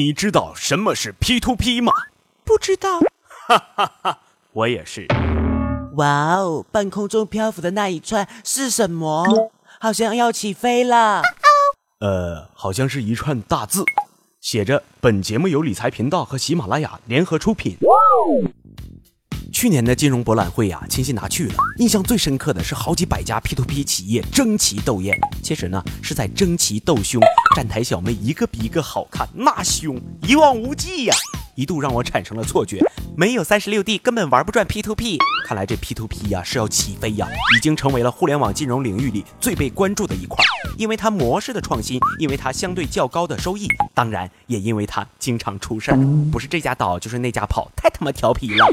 你知道什么是 P to P 吗？不知道。哈哈哈，我也是。哇哦，半空中漂浮的那一串是什么？好像要起飞了。呃，好像是一串大字，写着“本节目由理财频道和喜马拉雅联合出品”。去年的金融博览会呀，清新拿去了。印象最深刻的是好几百家 P to P 企业争奇斗艳，其实呢是在争奇斗凶。站台小妹一个比一个好看，那凶一望无际呀，一度让我产生了错觉，没有三十六 D 根本玩不转 P to P。看来这 P to P 呀是要起飞呀，已经成为了互联网金融领域里最被关注的一块，因为它模式的创新，因为它相对较高的收益，当然也因为它经常出事儿，不是这家倒就是那家跑，太他妈调皮了。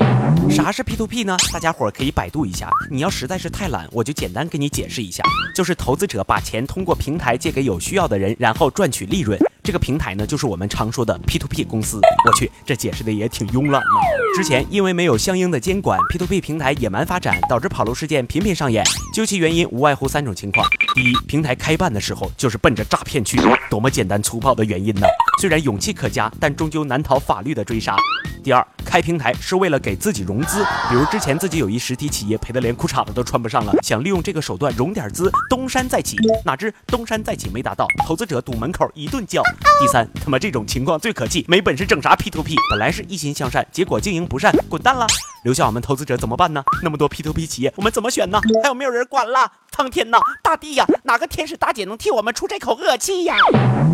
啥是 P to P 呢？大家伙可以百度一下。你要实在是太懒，我就简单给你解释一下，就是投资者把钱通过平台借给有需要的人，然后赚取利润。这个平台呢，就是我们常说的 P to P 公司。我去，这解释的也挺慵懒啊。之前因为没有相应的监管，P to P 平台野蛮发展，导致跑路事件频频上演。究其原因，无外乎三种情况：第一，平台开办的时候就是奔着诈骗去，多么简单粗暴的原因呢？虽然勇气可嘉，但终究难逃法律的追杀。第二，开平台是为了给自己融资，比如之前自己有一实体企业赔得连裤衩子都穿不上了，想利用这个手段融点资，东山再起，哪知东山再起没达到，投资者堵门口一顿叫。第三，他妈这种情况最可气，没本事整啥 P to P，本来是一心向善，结果经营不善，滚蛋了，留下我们投资者怎么办呢？那么多 P to P 企业，我们怎么选呢？还有没有人管了？苍天呐，大地呀，哪个天使大姐能替我们出这口恶气呀？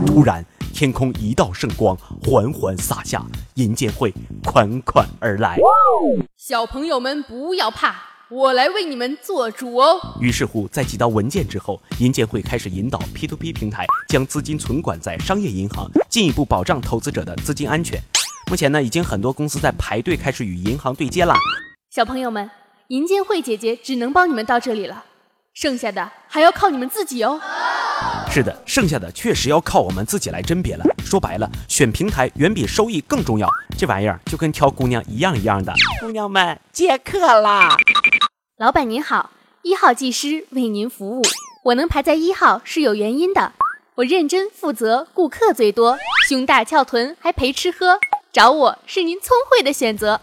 突然。天空一道圣光缓缓洒下，银监会款款而来。小朋友们不要怕，我来为你们做主哦。于是乎，在几道文件之后，银监会开始引导 P2P 平台将资金存管在商业银行，进一步保障投资者的资金安全。目前呢，已经很多公司在排队开始与银行对接了。小朋友们，银监会姐姐只能帮你们到这里了，剩下的还要靠你们自己哦。是的，剩下的确实要靠我们自己来甄别了。说白了，选平台远比收益更重要。这玩意儿就跟挑姑娘一样一样的。姑娘们，接客啦！老板您好，一号技师为您服务。我能排在一号是有原因的，我认真负责，顾客最多，胸大翘臀还陪吃喝，找我是您聪慧的选择。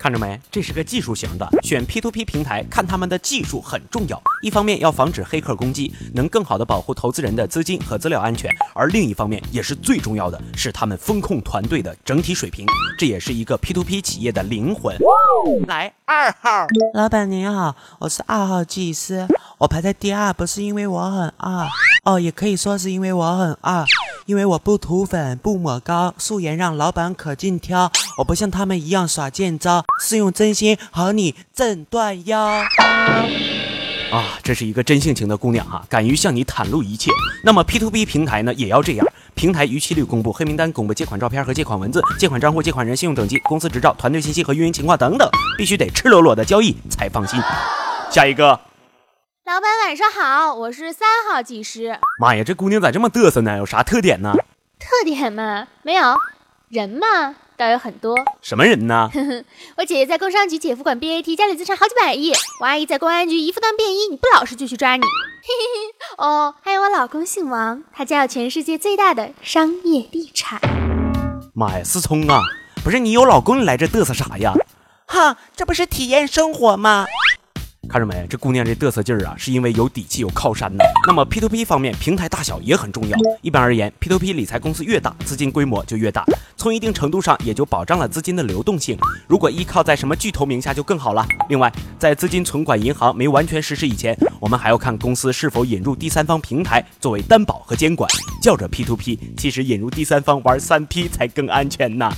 看着没，这是个技术型的，选 P2P 平台，看他们的技术很重要。一方面要防止黑客攻击，能更好的保护投资人的资金和资料安全；而另一方面也是最重要的，是他们风控团队的整体水平。这也是一个 P2P 企业的灵魂。来，二号老板您好，我是二号技师，我排在第二，不是因为我很二哦，也可以说是因为我很二。因为我不涂粉不抹膏，素颜让老板可劲挑。我不像他们一样耍贱招，是用真心和你震断腰。啊，这是一个真性情的姑娘哈，敢于向你袒露一切。那么 P to P 平台呢，也要这样。平台逾期率公布，黑名单公布，借款照片和借款文字，借款账户、借款人信用等级、公司执照、团队信息和运营情况等等，必须得赤裸裸的交易才放心。下一个。老板晚上好，我是三号技师。妈呀，这姑娘咋这么嘚瑟呢？有啥特点呢？特点嘛，没有。人嘛，倒有很多。什么人呢？我姐姐在工商局姐夫管 BAT，家里资产好几百亿。我阿姨在公安局一夫当便衣，你不老实就去抓你。嘿嘿嘿。哦，还有我老公姓王，他家有全世界最大的商业地产。妈呀，思聪啊，不是你有老公，你来这嘚瑟啥呀？哈，这不是体验生活吗？看着没，这姑娘这嘚瑟劲儿啊，是因为有底气、有靠山呢。那么 P to P 方面，平台大小也很重要。一般而言，P to P 理财公司越大，资金规模就越大，从一定程度上也就保障了资金的流动性。如果依靠在什么巨头名下就更好了。另外，在资金存管银行没完全实施以前，我们还要看公司是否引入第三方平台作为担保和监管。叫着 P to P，其实引入第三方玩三 P 才更安全呢。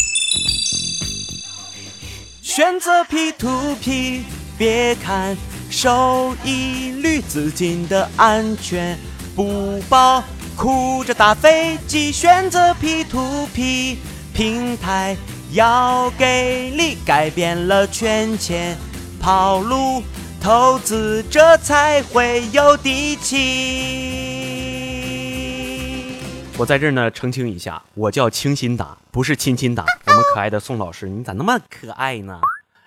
选择 P to P，别看。收益率、资金的安全不保，哭着打飞机，选择 P to P 平台，要给力，改变了圈钱跑路，投资者才会有底气。我在这儿呢，澄清一下，我叫清新打，不是亲亲打。我们可爱的宋老师，你咋那么可爱呢？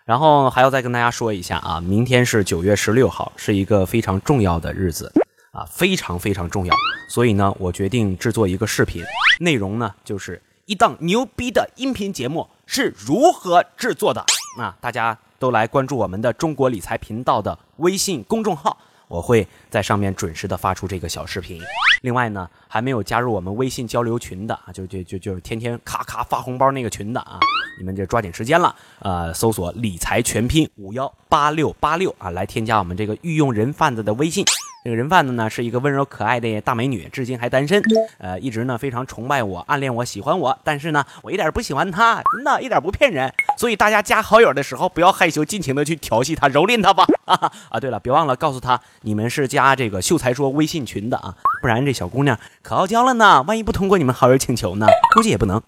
然后还要再跟大家说一下啊，明天是九月十六号，是一个非常重要的日子啊，非常非常重要。所以呢，我决定制作一个视频，内容呢就是一档牛逼的音频节目是如何制作的。啊，大家都来关注我们的中国理财频道的微信公众号，我会在上面准时的发出这个小视频。另外呢，还没有加入我们微信交流群的啊，就就就就是天天咔咔发红包那个群的啊，你们就抓紧时间了。呃，搜索“理财全拼五幺八六八六”啊，来添加我们这个御用人贩子的微信。这个人贩子呢是一个温柔可爱的大美女，至今还单身。呃，一直呢非常崇拜我、暗恋我、喜欢我，但是呢我一点不喜欢她，真的一点不骗人。所以大家加好友的时候不要害羞，尽情的去调戏她、蹂躏她吧。啊，对了，别忘了告诉她你们是加这个秀才说微信群的啊，不然这小姑娘可傲娇了呢。万一不通过你们好友请求呢？估计也不能。